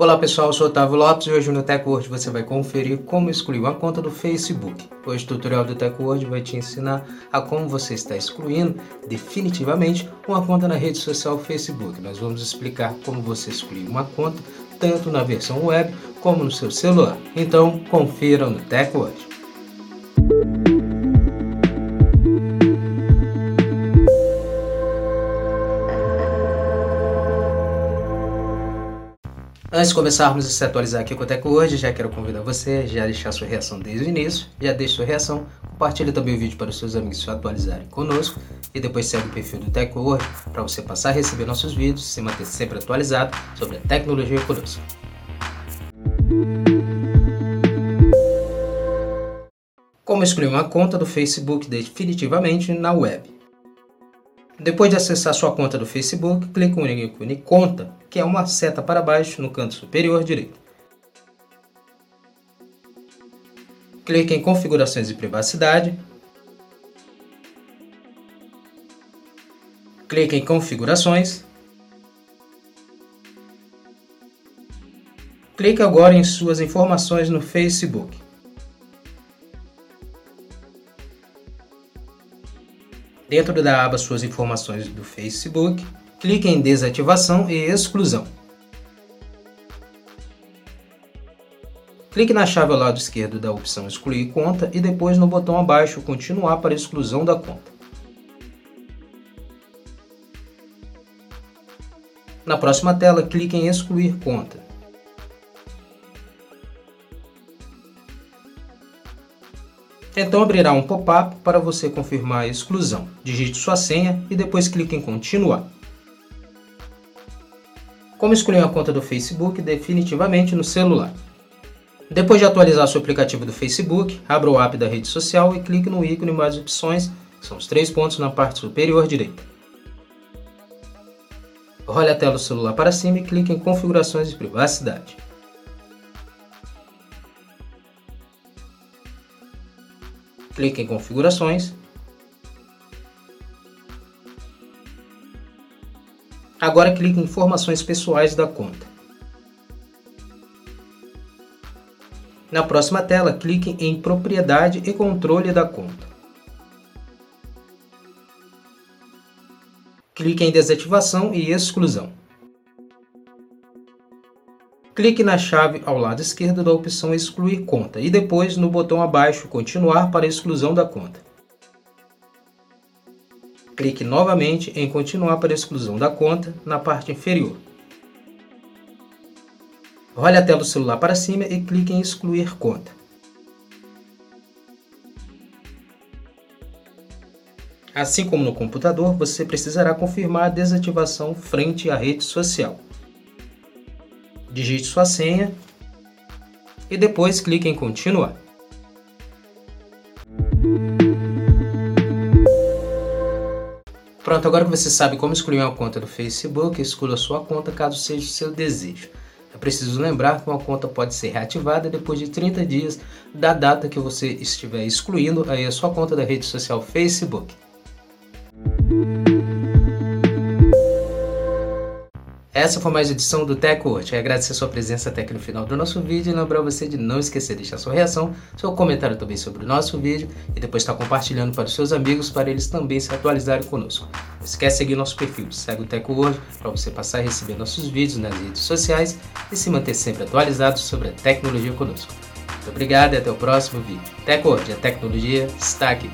Olá pessoal, eu sou Otávio Lopes e hoje no TechWord você vai conferir como excluir uma conta do Facebook. Hoje o tutorial do TechWord vai te ensinar a como você está excluindo definitivamente uma conta na rede social Facebook. Nós vamos explicar como você excluir uma conta tanto na versão web como no seu celular. Então confira no TechWord. Antes de começarmos a se atualizar aqui com o Teco hoje, já quero convidar você já deixar sua reação desde o início, já deixe sua reação, compartilhe também o vídeo para os seus amigos se atualizarem conosco e depois segue o perfil do Teco hoje para você passar a receber nossos vídeos e se manter sempre atualizado sobre a tecnologia conosco. Como excluir uma conta do Facebook definitivamente na web? Depois de acessar sua conta do Facebook, clique no ícone Conta, que é uma seta para baixo no canto superior direito. Clique em Configurações de privacidade. Clique em Configurações. Clique agora em suas informações no Facebook. Dentro da aba Suas informações do Facebook, clique em Desativação e Exclusão. Clique na chave ao lado esquerdo da opção Excluir conta e depois no botão abaixo Continuar para exclusão da conta. Na próxima tela, clique em Excluir conta. Então abrirá um pop-up para você confirmar a exclusão. Digite sua senha e depois clique em continuar. Como escolher uma conta do Facebook definitivamente no celular? Depois de atualizar seu aplicativo do Facebook, abra o app da rede social e clique no ícone mais opções, são os três pontos na parte superior direita. Role a tela do celular para cima e clique em configurações de privacidade. Clique em configurações. Agora clique em informações pessoais da conta. Na próxima tela, clique em propriedade e controle da conta. Clique em desativação e exclusão. Clique na chave ao lado esquerdo da opção Excluir conta e depois no botão abaixo Continuar para exclusão da conta. Clique novamente em Continuar para exclusão da conta na parte inferior. Role a tela do celular para cima e clique em Excluir conta. Assim como no computador, você precisará confirmar a desativação frente à rede social digite sua senha e depois clique em continuar. Pronto, agora que você sabe como excluir uma conta do Facebook, exclua sua conta caso seja o seu desejo. É preciso lembrar que uma conta pode ser reativada depois de 30 dias da data que você estiver excluindo aí a sua conta da rede social Facebook. Essa foi mais uma edição do TechWatch. Agradecer a sua presença até aqui no final do nosso vídeo e lembrar você de não esquecer de deixar sua reação, seu comentário também sobre o nosso vídeo e depois estar compartilhando para os seus amigos para eles também se atualizarem conosco. Não esquece de seguir nosso perfil, segue o TechWord para você passar a receber nossos vídeos nas redes sociais e se manter sempre atualizado sobre a tecnologia conosco. Muito obrigado e até o próximo vídeo. TechWord, a tecnologia está aqui.